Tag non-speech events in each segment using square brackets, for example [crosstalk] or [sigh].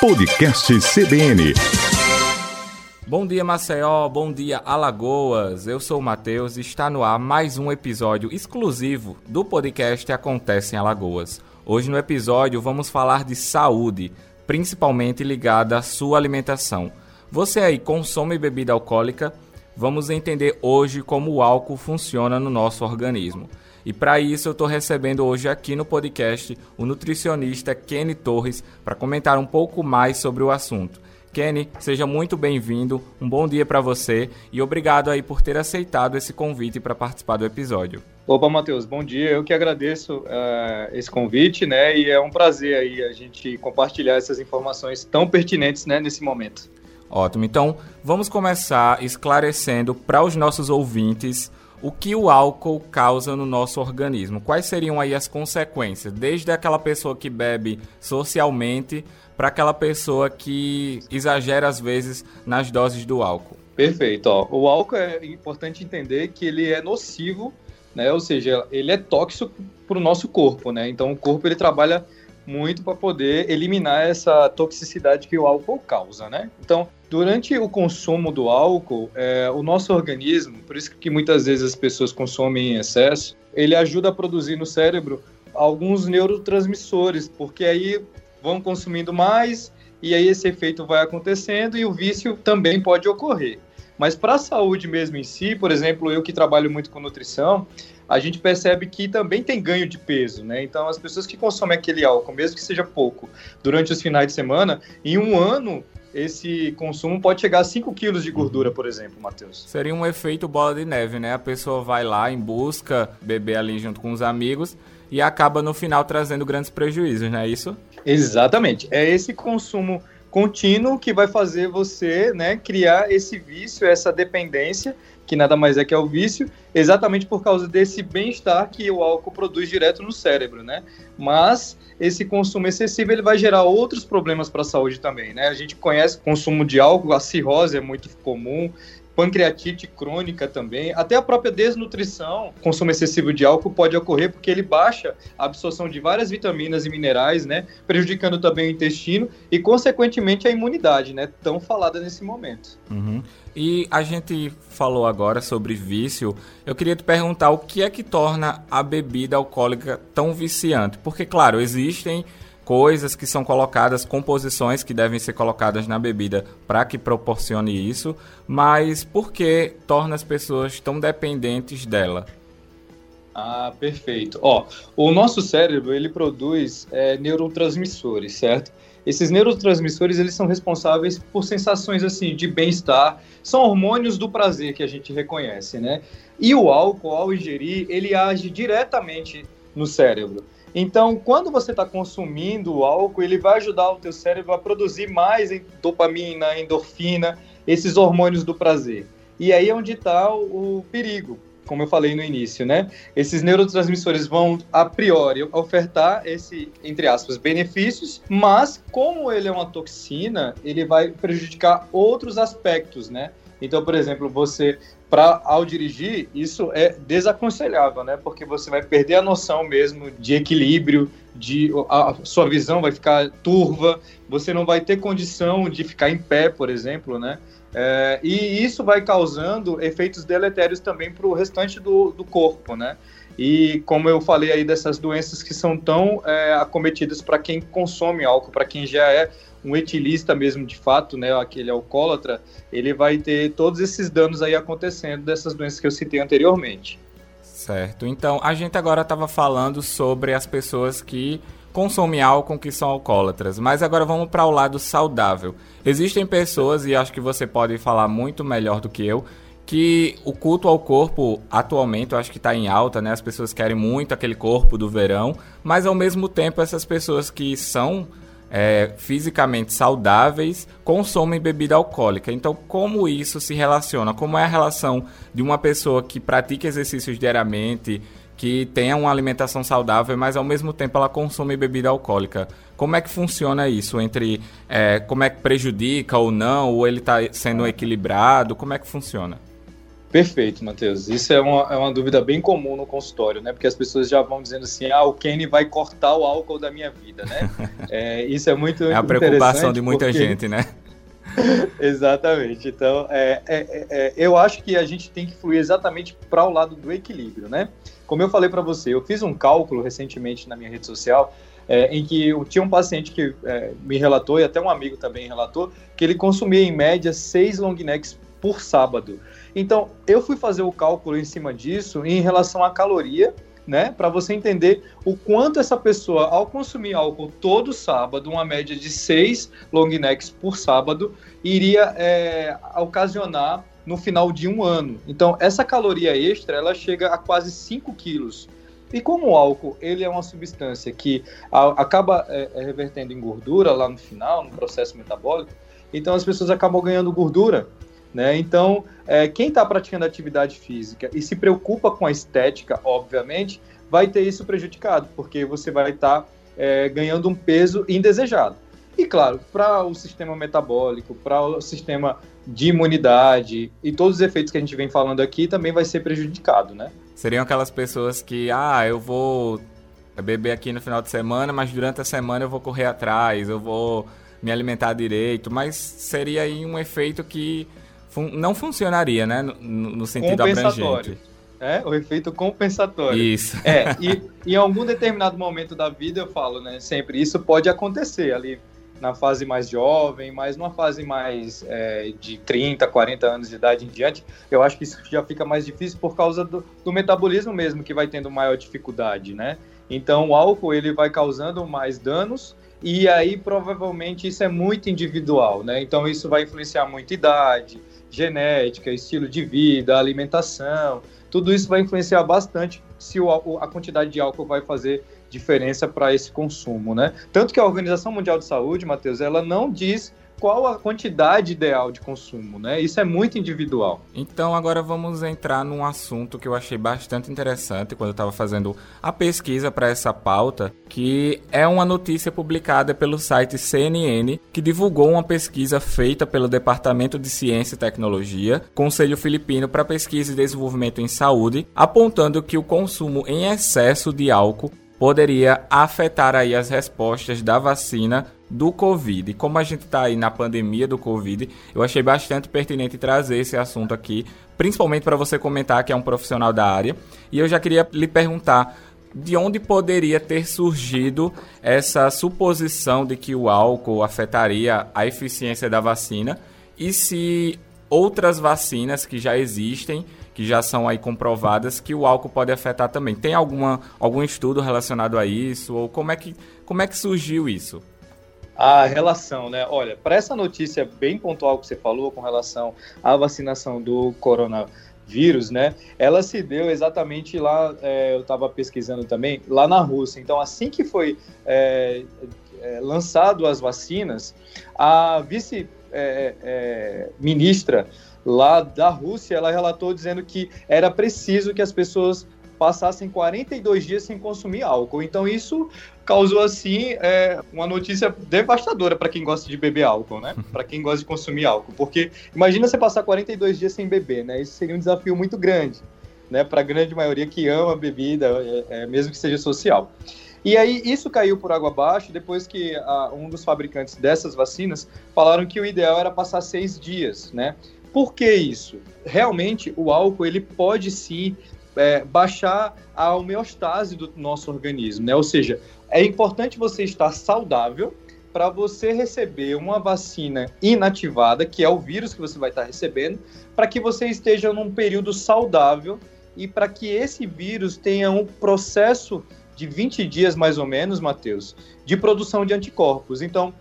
Podcast CBN. Bom dia, Maceió. Bom dia, Alagoas. Eu sou o Matheus e está no ar mais um episódio exclusivo do podcast Acontece em Alagoas. Hoje no episódio vamos falar de saúde, principalmente ligada à sua alimentação. Você aí consome bebida alcoólica? Vamos entender hoje como o álcool funciona no nosso organismo. E para isso eu estou recebendo hoje aqui no podcast o nutricionista Kenny Torres para comentar um pouco mais sobre o assunto. Kenny, seja muito bem-vindo, um bom dia para você e obrigado aí por ter aceitado esse convite para participar do episódio. Opa, Matheus, bom dia. Eu que agradeço uh, esse convite, né? E é um prazer aí a gente compartilhar essas informações tão pertinentes, né, nesse momento. Ótimo. Então, vamos começar esclarecendo para os nossos ouvintes o que o álcool causa no nosso organismo. Quais seriam aí as consequências, desde aquela pessoa que bebe socialmente para aquela pessoa que exagera às vezes nas doses do álcool? Perfeito. Ó. O álcool é importante entender que ele é nocivo, né? Ou seja, ele é tóxico para o nosso corpo, né? Então o corpo ele trabalha muito para poder eliminar essa toxicidade que o álcool causa, né? Então, durante o consumo do álcool, é, o nosso organismo, por isso que muitas vezes as pessoas consomem em excesso, ele ajuda a produzir no cérebro alguns neurotransmissores, porque aí vão consumindo mais e aí esse efeito vai acontecendo e o vício também pode ocorrer. Mas para a saúde mesmo em si, por exemplo, eu que trabalho muito com nutrição, a gente percebe que também tem ganho de peso, né? Então, as pessoas que consomem aquele álcool, mesmo que seja pouco, durante os finais de semana, em um ano, esse consumo pode chegar a 5 quilos de gordura, por exemplo, Matheus. Seria um efeito bola de neve, né? A pessoa vai lá em busca, beber ali junto com os amigos e acaba no final trazendo grandes prejuízos, não é isso? Exatamente. É esse consumo contínuo que vai fazer você né, criar esse vício, essa dependência, que nada mais é que é o vício, exatamente por causa desse bem-estar que o álcool produz direto no cérebro, né? Mas esse consumo excessivo ele vai gerar outros problemas para a saúde também, né? A gente conhece consumo de álcool, a cirrose é muito comum, pancreatite crônica também, até a própria desnutrição, consumo excessivo de álcool pode ocorrer porque ele baixa a absorção de várias vitaminas e minerais, né, prejudicando também o intestino e, consequentemente, a imunidade, né, tão falada nesse momento. Uhum. E a gente falou agora sobre vício. Eu queria te perguntar o que é que torna a bebida alcoólica tão viciante? Porque, claro, existem coisas que são colocadas, composições que devem ser colocadas na bebida para que proporcione isso, mas por que torna as pessoas tão dependentes dela? Ah, perfeito. Ó, o nosso cérebro ele produz é, neurotransmissores, certo? Esses neurotransmissores eles são responsáveis por sensações assim de bem-estar, são hormônios do prazer que a gente reconhece, né? E o álcool, ao ingerir, ele age diretamente no cérebro. Então, quando você está consumindo o álcool, ele vai ajudar o teu cérebro a produzir mais dopamina, endorfina, esses hormônios do prazer. E aí é onde está o, o perigo, como eu falei no início, né? Esses neurotransmissores vão, a priori, ofertar esse, entre aspas, benefícios, mas como ele é uma toxina, ele vai prejudicar outros aspectos, né? Então, por exemplo, você para ao dirigir, isso é desaconselhável, né? Porque você vai perder a noção mesmo de equilíbrio, de a, sua visão vai ficar turva, você não vai ter condição de ficar em pé, por exemplo, né? É, e isso vai causando efeitos deletérios também para o restante do, do corpo, né? E como eu falei aí dessas doenças que são tão é, acometidas para quem consome álcool, para quem já é um etilista mesmo de fato, né, aquele alcoólatra, ele vai ter todos esses danos aí acontecendo dessas doenças que eu citei anteriormente. Certo. Então, a gente agora estava falando sobre as pessoas que consomem álcool que são alcoólatras, mas agora vamos para o lado saudável. Existem pessoas, e acho que você pode falar muito melhor do que eu, que o culto ao corpo atualmente eu acho que está em alta, né? As pessoas querem muito aquele corpo do verão, mas ao mesmo tempo essas pessoas que são é, fisicamente saudáveis consomem bebida alcoólica. Então, como isso se relaciona? Como é a relação de uma pessoa que pratica exercícios diariamente, que tenha uma alimentação saudável, mas ao mesmo tempo ela consome bebida alcoólica? Como é que funciona isso? Entre é, como é que prejudica ou não, ou ele está sendo equilibrado? Como é que funciona? Perfeito, Matheus. Isso é uma, é uma dúvida bem comum no consultório, né? Porque as pessoas já vão dizendo assim, ah, o Kenny vai cortar o álcool da minha vida, né? [laughs] é, isso é muito É a preocupação de muita porque... gente, né? [laughs] exatamente. Então, é, é, é, é, eu acho que a gente tem que fluir exatamente para o lado do equilíbrio, né? Como eu falei para você, eu fiz um cálculo recentemente na minha rede social é, em que eu tinha um paciente que é, me relatou, e até um amigo também relatou, que ele consumia em média seis long necks por sábado. Então, eu fui fazer o cálculo em cima disso em relação à caloria, né, para você entender o quanto essa pessoa, ao consumir álcool todo sábado, uma média de seis long necks por sábado, iria é, ocasionar no final de um ano. Então, essa caloria extra, ela chega a quase 5 quilos. E como o álcool ele é uma substância que a, acaba é, é, revertendo em gordura lá no final, no processo metabólico, então as pessoas acabam ganhando gordura. Né? Então, é, quem está praticando atividade física e se preocupa com a estética, obviamente, vai ter isso prejudicado, porque você vai estar tá, é, ganhando um peso indesejado. E claro, para o sistema metabólico, para o sistema de imunidade e todos os efeitos que a gente vem falando aqui também vai ser prejudicado, né? Seriam aquelas pessoas que, ah, eu vou beber aqui no final de semana, mas durante a semana eu vou correr atrás, eu vou me alimentar direito, mas seria aí um efeito que fun não funcionaria, né? No, no sentido abrangente. É, o efeito compensatório. Isso. É, [laughs] e, em algum determinado momento da vida eu falo, né? Sempre isso pode acontecer ali na fase mais jovem, mas numa fase mais é, de 30, 40 anos de idade em diante, eu acho que isso já fica mais difícil por causa do, do metabolismo mesmo, que vai tendo maior dificuldade, né? Então o álcool ele vai causando mais danos e aí provavelmente isso é muito individual, né? Então isso vai influenciar muito idade, genética, estilo de vida, alimentação, tudo isso vai influenciar bastante se o, a quantidade de álcool vai fazer diferença para esse consumo, né? Tanto que a Organização Mundial de Saúde, Matheus, ela não diz qual a quantidade ideal de consumo, né? Isso é muito individual. Então agora vamos entrar num assunto que eu achei bastante interessante quando eu estava fazendo a pesquisa para essa pauta, que é uma notícia publicada pelo site CNN que divulgou uma pesquisa feita pelo Departamento de Ciência e Tecnologia, Conselho Filipino para Pesquisa e Desenvolvimento em Saúde, apontando que o consumo em excesso de álcool poderia afetar aí as respostas da vacina do Covid. Como a gente está aí na pandemia do Covid, eu achei bastante pertinente trazer esse assunto aqui, principalmente para você comentar que é um profissional da área. E eu já queria lhe perguntar de onde poderia ter surgido essa suposição de que o álcool afetaria a eficiência da vacina e se outras vacinas que já existem que já são aí comprovadas que o álcool pode afetar também. Tem alguma, algum estudo relacionado a isso? Ou como é que, como é que surgiu isso? A relação, né? Olha, para essa notícia bem pontual que você falou com relação à vacinação do coronavírus, né? Ela se deu exatamente lá, é, eu estava pesquisando também, lá na Rússia. Então, assim que foi é, é, lançado as vacinas, a vice-ministra é, é, lá da Rússia, ela relatou dizendo que era preciso que as pessoas passassem 42 dias sem consumir álcool. Então isso causou assim é, uma notícia devastadora para quem gosta de beber álcool, né? Para quem gosta de consumir álcool, porque imagina você passar 42 dias sem beber, né? Isso seria um desafio muito grande, né? Para a grande maioria que ama bebida, é, é, mesmo que seja social. E aí isso caiu por água abaixo depois que a, um dos fabricantes dessas vacinas falaram que o ideal era passar seis dias, né? Por que isso? Realmente, o álcool ele pode sim é, baixar a homeostase do nosso organismo, né? Ou seja, é importante você estar saudável para você receber uma vacina inativada, que é o vírus que você vai estar recebendo, para que você esteja num período saudável e para que esse vírus tenha um processo de 20 dias mais ou menos, Matheus, de produção de anticorpos. Então,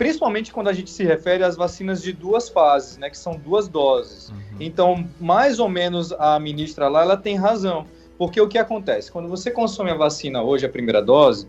principalmente quando a gente se refere às vacinas de duas fases, né, que são duas doses. Uhum. Então, mais ou menos a ministra lá, ela tem razão, porque o que acontece? Quando você consome a vacina hoje, a primeira dose,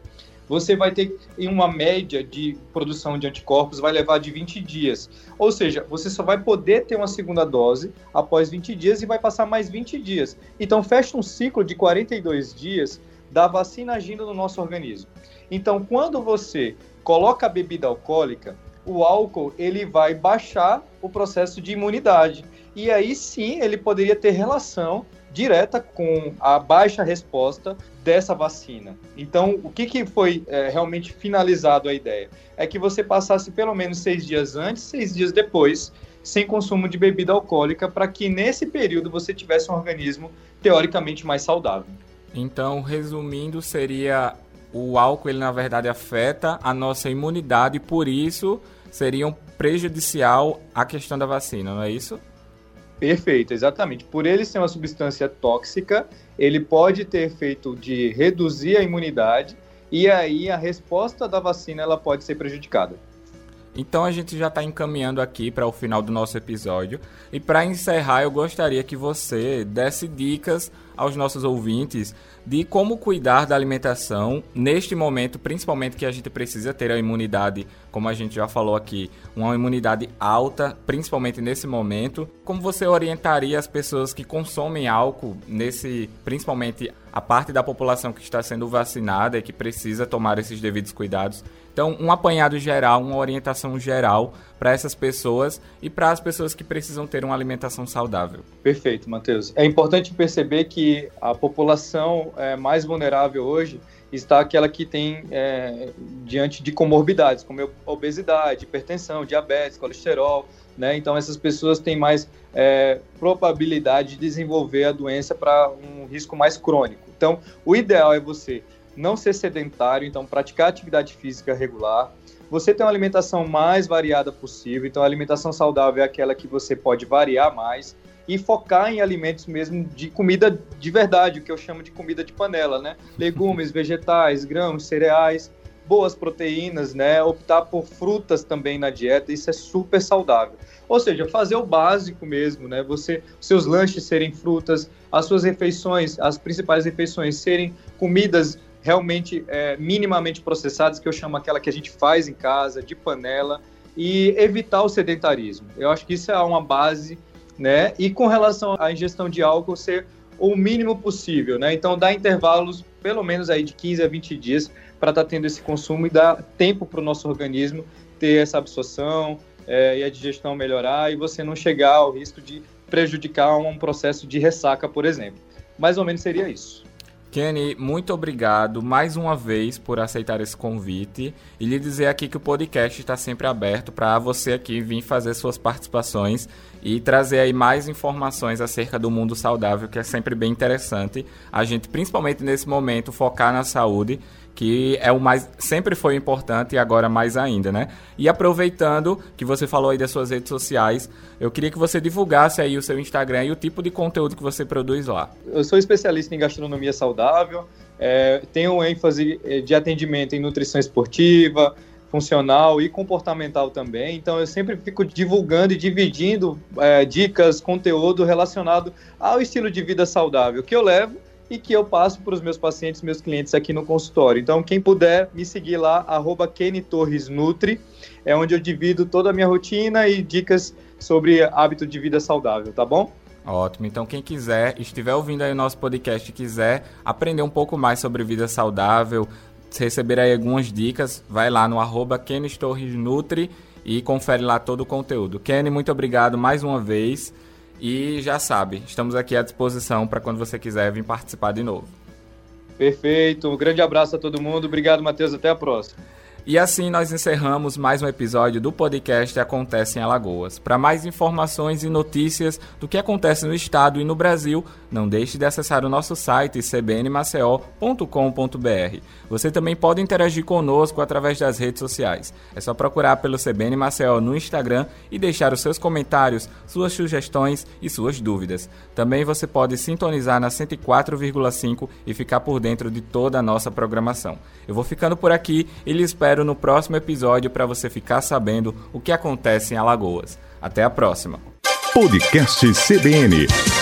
você vai ter em uma média de produção de anticorpos vai levar de 20 dias. Ou seja, você só vai poder ter uma segunda dose após 20 dias e vai passar mais 20 dias. Então fecha um ciclo de 42 dias da vacina agindo no nosso organismo. Então, quando você coloca a bebida alcoólica, o álcool ele vai baixar o processo de imunidade. E aí sim ele poderia ter relação direta com a baixa resposta dessa vacina. Então, o que, que foi é, realmente finalizado a ideia? É que você passasse pelo menos seis dias antes, seis dias depois, sem consumo de bebida alcoólica, para que nesse período você tivesse um organismo teoricamente mais saudável. Então, resumindo, seria o álcool, ele na verdade afeta a nossa imunidade e por isso seria um prejudicial à questão da vacina, não é isso? Perfeito, exatamente. Por ele ser uma substância tóxica, ele pode ter efeito de reduzir a imunidade e aí a resposta da vacina ela pode ser prejudicada. Então a gente já está encaminhando aqui para o final do nosso episódio. E para encerrar, eu gostaria que você desse dicas aos nossos ouvintes de como cuidar da alimentação neste momento, principalmente que a gente precisa ter a imunidade, como a gente já falou aqui, uma imunidade alta, principalmente nesse momento. Como você orientaria as pessoas que consomem álcool nesse, principalmente a parte da população que está sendo vacinada e que precisa tomar esses devidos cuidados então, um apanhado geral, uma orientação geral para essas pessoas e para as pessoas que precisam ter uma alimentação saudável. Perfeito, Matheus. É importante perceber que a população é, mais vulnerável hoje está aquela que tem é, diante de comorbidades, como obesidade, hipertensão, diabetes, colesterol. Né? Então, essas pessoas têm mais é, probabilidade de desenvolver a doença para um risco mais crônico. Então, o ideal é você não ser sedentário, então praticar atividade física regular. Você tem uma alimentação mais variada possível, então a alimentação saudável é aquela que você pode variar mais e focar em alimentos mesmo de comida de verdade, o que eu chamo de comida de panela, né? [laughs] Legumes, vegetais, grãos, cereais, boas proteínas, né? Optar por frutas também na dieta, isso é super saudável. Ou seja, fazer o básico mesmo, né? Você, seus lanches serem frutas, as suas refeições, as principais refeições serem comidas realmente é, minimamente processadas, que eu chamo aquela que a gente faz em casa, de panela, e evitar o sedentarismo. Eu acho que isso é uma base, né? E com relação à ingestão de álcool, ser o mínimo possível, né? Então, dar intervalos, pelo menos aí de 15 a 20 dias, para estar tá tendo esse consumo e dar tempo para o nosso organismo ter essa absorção é, e a digestão melhorar e você não chegar ao risco de prejudicar um processo de ressaca, por exemplo. Mais ou menos seria isso. Kenny, muito obrigado mais uma vez por aceitar esse convite e lhe dizer aqui que o podcast está sempre aberto para você aqui vir fazer suas participações e trazer aí mais informações acerca do mundo saudável, que é sempre bem interessante. A gente, principalmente nesse momento, focar na saúde que é o mais sempre foi importante e agora mais ainda, né? E aproveitando que você falou aí das suas redes sociais, eu queria que você divulgasse aí o seu Instagram e o tipo de conteúdo que você produz lá. Eu sou especialista em gastronomia saudável, é, tenho ênfase é, de atendimento em nutrição esportiva, funcional e comportamental também. Então eu sempre fico divulgando e dividindo é, dicas, conteúdo relacionado ao estilo de vida saudável que eu levo e que eu passo para os meus pacientes, meus clientes aqui no consultório. Então, quem puder me seguir lá, arroba Nutri, é onde eu divido toda a minha rotina e dicas sobre hábito de vida saudável, tá bom? Ótimo. Então, quem quiser, estiver ouvindo aí o nosso podcast e quiser aprender um pouco mais sobre vida saudável, receber aí algumas dicas, vai lá no arroba Torres Nutri e confere lá todo o conteúdo. Kenny, muito obrigado mais uma vez. E já sabe, estamos aqui à disposição para quando você quiser vir participar de novo. Perfeito. Um grande abraço a todo mundo. Obrigado, Matheus. Até a próxima. E assim nós encerramos mais um episódio do podcast Acontece em Alagoas. Para mais informações e notícias do que acontece no estado e no Brasil, não deixe de acessar o nosso site cbnmaceo.com.br. Você também pode interagir conosco através das redes sociais. É só procurar pelo CBN Maceió no Instagram e deixar os seus comentários, suas sugestões e suas dúvidas. Também você pode sintonizar na 104,5 e ficar por dentro de toda a nossa programação. Eu vou ficando por aqui e lhe espero espero no próximo episódio para você ficar sabendo o que acontece em Alagoas. Até a próxima. Podcast CBN.